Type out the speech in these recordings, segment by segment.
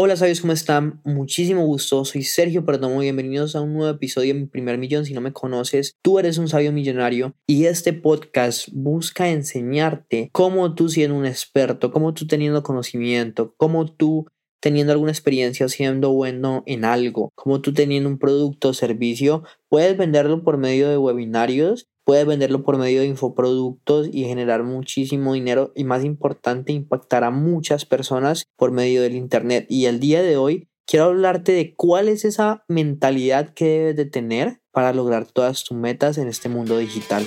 Hola sabios, ¿cómo están? Muchísimo gusto, soy Sergio Perdomo, bienvenidos a un nuevo episodio de Mi Primer Millón. Si no me conoces, tú eres un sabio millonario y este podcast busca enseñarte cómo tú siendo un experto, cómo tú teniendo conocimiento, cómo tú teniendo alguna experiencia siendo bueno en algo, cómo tú teniendo un producto o servicio, puedes venderlo por medio de webinarios puedes venderlo por medio de infoproductos y generar muchísimo dinero y más importante impactar a muchas personas por medio del internet y el día de hoy quiero hablarte de cuál es esa mentalidad que debes de tener para lograr todas tus metas en este mundo digital.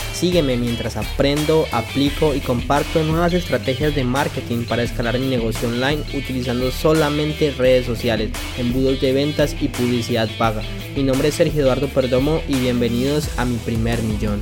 Sígueme mientras aprendo, aplico y comparto nuevas estrategias de marketing para escalar mi negocio online utilizando solamente redes sociales, embudos de ventas y publicidad paga. Mi nombre es Sergio Eduardo Perdomo y bienvenidos a mi primer millón.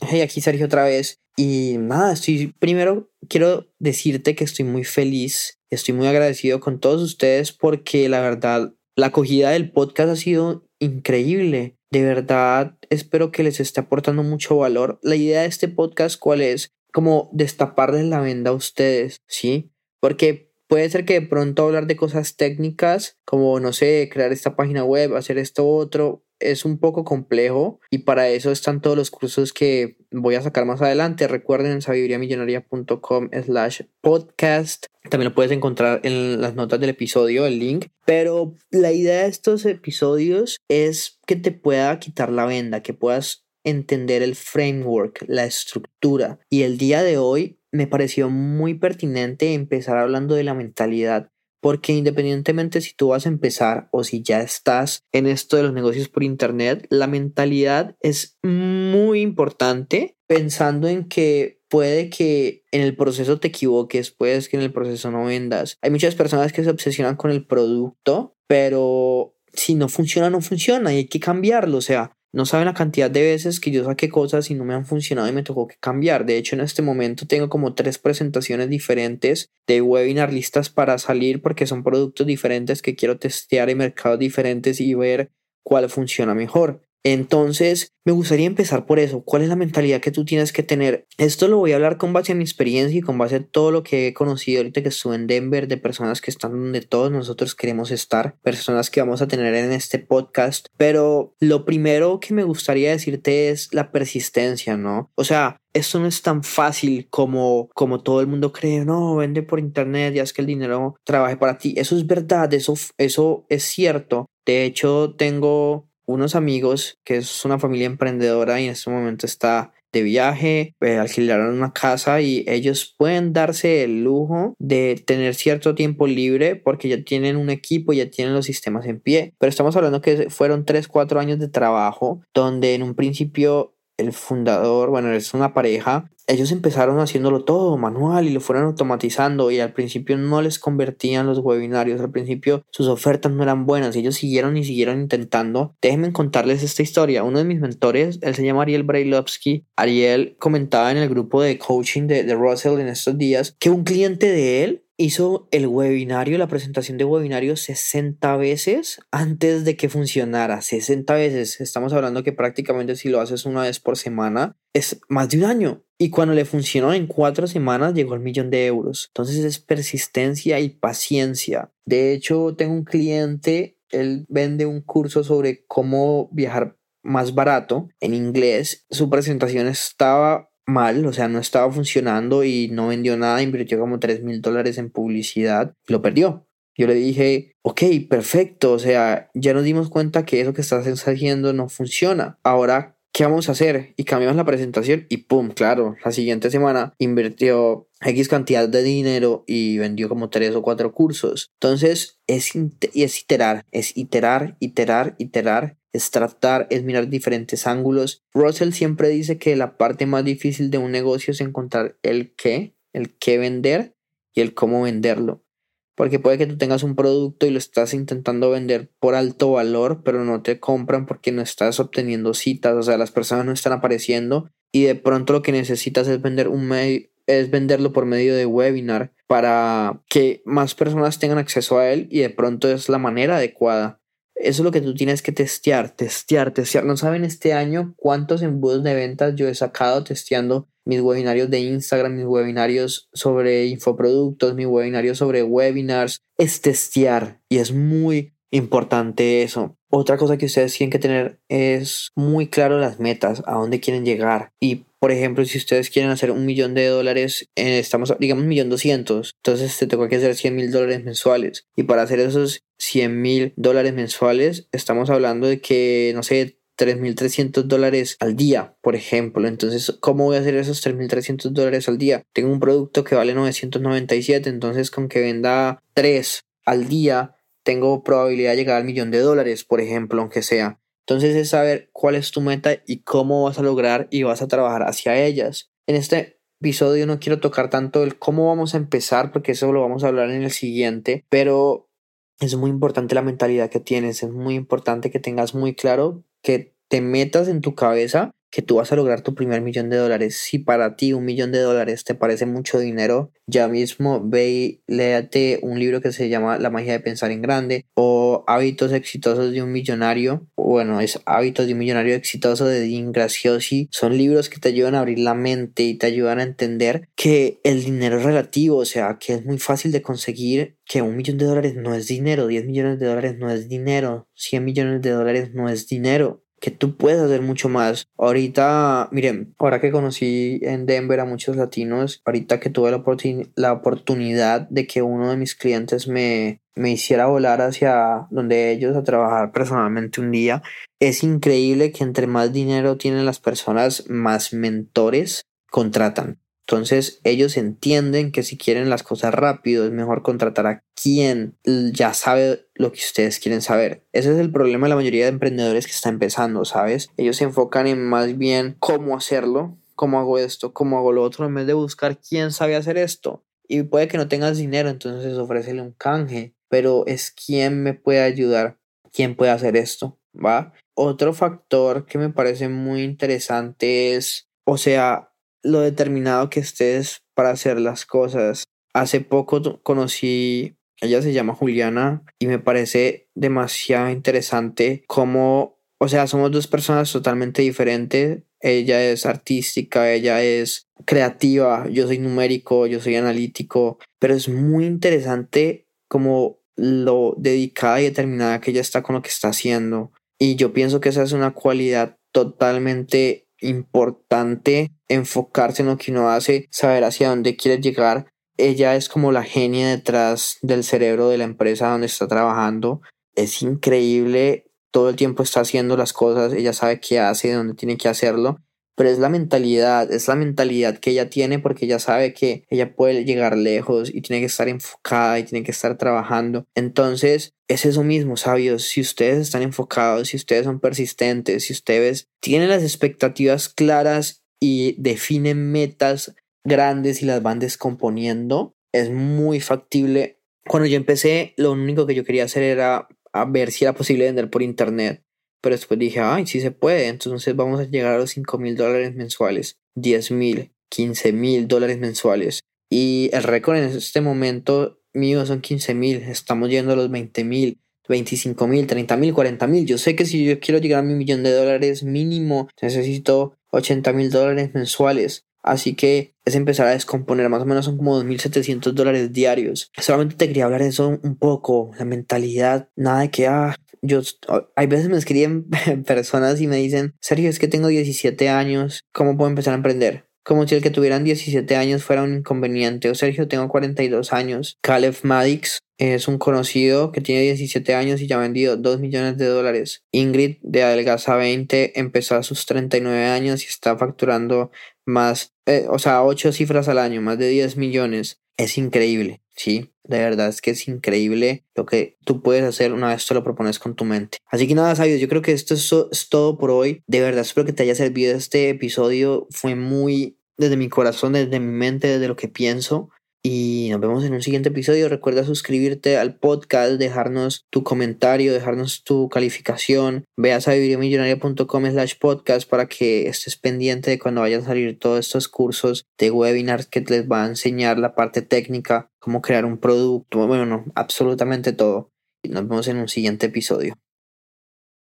Hey, aquí Sergio otra vez. Y nada, estoy primero quiero decirte que estoy muy feliz, estoy muy agradecido con todos ustedes porque la verdad la acogida del podcast ha sido increíble. De verdad, espero que les esté aportando mucho valor. La idea de este podcast, ¿cuál es? Como destaparles la venda a ustedes, ¿sí? Porque puede ser que de pronto hablar de cosas técnicas, como, no sé, crear esta página web, hacer esto otro, es un poco complejo y para eso están todos los cursos que voy a sacar más adelante. Recuerden en sabiduriamillonaria.com slash podcast. También lo puedes encontrar en las notas del episodio, el link. Pero la idea de estos episodios es que te pueda quitar la venda, que puedas entender el framework, la estructura. Y el día de hoy me pareció muy pertinente empezar hablando de la mentalidad porque independientemente si tú vas a empezar o si ya estás en esto de los negocios por internet, la mentalidad es muy importante pensando en que puede que en el proceso te equivoques, puedes que en el proceso no vendas. Hay muchas personas que se obsesionan con el producto, pero si no funciona, no funciona y hay que cambiarlo. O sea, no saben la cantidad de veces que yo saqué cosas y no me han funcionado y me tocó que cambiar. De hecho, en este momento tengo como tres presentaciones diferentes de webinar listas para salir porque son productos diferentes que quiero testear en mercados diferentes y ver cuál funciona mejor. Entonces, me gustaría empezar por eso. ¿Cuál es la mentalidad que tú tienes que tener? Esto lo voy a hablar con base a mi experiencia y con base a todo lo que he conocido ahorita que estuve en Denver, de personas que están donde todos nosotros queremos estar, personas que vamos a tener en este podcast. Pero lo primero que me gustaría decirte es la persistencia, ¿no? O sea, esto no es tan fácil como, como todo el mundo cree, no, vende por internet, ya es que el dinero trabaje para ti. Eso es verdad, eso, eso es cierto. De hecho, tengo unos amigos que es una familia emprendedora y en este momento está de viaje, eh, alquilaron una casa y ellos pueden darse el lujo de tener cierto tiempo libre porque ya tienen un equipo, ya tienen los sistemas en pie. Pero estamos hablando que fueron 3, 4 años de trabajo donde en un principio el fundador, bueno, es una pareja, ellos empezaron haciéndolo todo manual y lo fueron automatizando y al principio no les convertían los webinarios, al principio sus ofertas no eran buenas, ellos siguieron y siguieron intentando. Déjenme contarles esta historia. Uno de mis mentores, él se llama Ariel Brailovsky. Ariel comentaba en el grupo de coaching de, de Russell en estos días que un cliente de él hizo el webinario, la presentación de webinario 60 veces antes de que funcionara. 60 veces. Estamos hablando que prácticamente si lo haces una vez por semana es más de un año. Y cuando le funcionó en cuatro semanas llegó al millón de euros. Entonces es persistencia y paciencia. De hecho, tengo un cliente, él vende un curso sobre cómo viajar más barato en inglés. Su presentación estaba mal, o sea, no estaba funcionando y no vendió nada, invirtió como 3 mil dólares en publicidad lo perdió. Yo le dije, ok, perfecto, o sea, ya nos dimos cuenta que eso que estás haciendo no funciona. Ahora ¿qué vamos a hacer? Y cambiamos la presentación y ¡pum! Claro, la siguiente semana invirtió X cantidad de dinero y vendió como tres o cuatro cursos. Entonces, es, es iterar, es iterar, iterar, iterar, es tratar, es mirar diferentes ángulos. Russell siempre dice que la parte más difícil de un negocio es encontrar el qué, el qué vender y el cómo venderlo. Porque puede que tú tengas un producto y lo estás intentando vender por alto valor, pero no te compran porque no estás obteniendo citas, o sea, las personas no están apareciendo y de pronto lo que necesitas es vender un medio, es venderlo por medio de webinar para que más personas tengan acceso a él y de pronto es la manera adecuada. Eso es lo que tú tienes que testear, testear, testear. No saben este año cuántos embudos de ventas yo he sacado testeando mis webinarios de Instagram, mis webinarios sobre infoproductos, mis webinarios sobre webinars. Es testear y es muy importante eso. Otra cosa que ustedes tienen que tener es muy claro las metas, a dónde quieren llegar. Y por ejemplo, si ustedes quieren hacer un millón de dólares, eh, estamos, digamos, un millón doscientos, entonces te toca que hacer 100 mil dólares mensuales. Y para hacer esos 100 mil dólares mensuales, estamos hablando de que, no sé, 3.300 dólares al día, por ejemplo. Entonces, ¿cómo voy a hacer esos 3.300 dólares al día? Tengo un producto que vale 997, entonces con que venda 3 al día, tengo probabilidad de llegar al millón de dólares, por ejemplo, aunque sea. Entonces es saber cuál es tu meta y cómo vas a lograr y vas a trabajar hacia ellas. En este episodio no quiero tocar tanto el cómo vamos a empezar, porque eso lo vamos a hablar en el siguiente, pero es muy importante la mentalidad que tienes, es muy importante que tengas muy claro que te metas en tu cabeza que tú vas a lograr tu primer millón de dólares. Si para ti un millón de dólares te parece mucho dinero, ya mismo ve y léate un libro que se llama La magia de pensar en grande o Hábitos exitosos de un millonario. Bueno, es Hábitos de un millonario exitoso de Dean Graciosi. Son libros que te ayudan a abrir la mente y te ayudan a entender que el dinero es relativo, o sea, que es muy fácil de conseguir que un millón de dólares no es dinero, 10 millones de dólares no es dinero, 100 millones de dólares no es dinero que tú puedes hacer mucho más. Ahorita, miren, ahora que conocí en Denver a muchos latinos, ahorita que tuve la, la oportunidad de que uno de mis clientes me, me hiciera volar hacia donde ellos a trabajar personalmente un día, es increíble que entre más dinero tienen las personas, más mentores contratan. Entonces ellos entienden que si quieren las cosas rápido es mejor contratar a quien ya sabe lo que ustedes quieren saber. Ese es el problema de la mayoría de emprendedores que está empezando, ¿sabes? Ellos se enfocan en más bien cómo hacerlo, cómo hago esto, cómo hago lo otro, en vez de buscar quién sabe hacer esto. Y puede que no tengas dinero, entonces ofrécele un canje, pero es quién me puede ayudar, quién puede hacer esto, ¿va? Otro factor que me parece muy interesante es, o sea, lo determinado que estés para hacer las cosas. Hace poco conocí, ella se llama Juliana y me parece demasiado interesante cómo, o sea, somos dos personas totalmente diferentes. Ella es artística, ella es creativa, yo soy numérico, yo soy analítico, pero es muy interesante como lo dedicada y determinada que ella está con lo que está haciendo. Y yo pienso que esa es una cualidad totalmente importante enfocarse en lo que uno hace, saber hacia dónde quiere llegar. Ella es como la genia detrás del cerebro de la empresa donde está trabajando. Es increíble, todo el tiempo está haciendo las cosas, ella sabe qué hace, dónde tiene que hacerlo pero es la mentalidad, es la mentalidad que ella tiene porque ella sabe que ella puede llegar lejos y tiene que estar enfocada y tiene que estar trabajando. Entonces, es eso mismo, sabios, si ustedes están enfocados, si ustedes son persistentes, si ustedes tienen las expectativas claras y definen metas grandes y las van descomponiendo, es muy factible. Cuando yo empecé, lo único que yo quería hacer era ver si era posible vender por internet pero después dije, ay, sí se puede, entonces vamos a llegar a los 5 mil dólares mensuales, 10 mil, 15 mil dólares mensuales. Y el récord en este momento mío son 15 mil, estamos yendo a los 20 mil, 25 mil, 30 mil, 40 mil. Yo sé que si yo quiero llegar a mi millón de dólares mínimo, necesito 80 mil dólares mensuales. Así que es empezar a descomponer, más o menos son como 2.700 dólares diarios. Solamente te quería hablar de eso un poco, la mentalidad, nada de que, ah, yo, hay veces me escriben personas y me dicen, Sergio, es que tengo 17 años, ¿cómo puedo empezar a emprender? Como si el que tuvieran 17 años fuera un inconveniente. O Sergio, tengo 42 años. Caleb Maddox es un conocido que tiene 17 años y ya ha vendido 2 millones de dólares. Ingrid de Adelgaza 20 empezó a sus 39 años y está facturando más, eh, o sea, 8 cifras al año, más de 10 millones. Es increíble, ¿sí? De verdad es que es increíble lo que tú puedes hacer una vez te lo propones con tu mente. Así que nada, sabios, yo creo que esto es, es todo por hoy. De verdad espero que te haya servido este episodio. Fue muy desde mi corazón, desde mi mente, desde lo que pienso. Y nos vemos en un siguiente episodio. Recuerda suscribirte al podcast, dejarnos tu comentario, dejarnos tu calificación. Ve a sabiduriamillonaria.com slash podcast para que estés pendiente de cuando vayan a salir todos estos cursos de webinars que les va a enseñar la parte técnica, cómo crear un producto, bueno, no, absolutamente todo. Nos vemos en un siguiente episodio.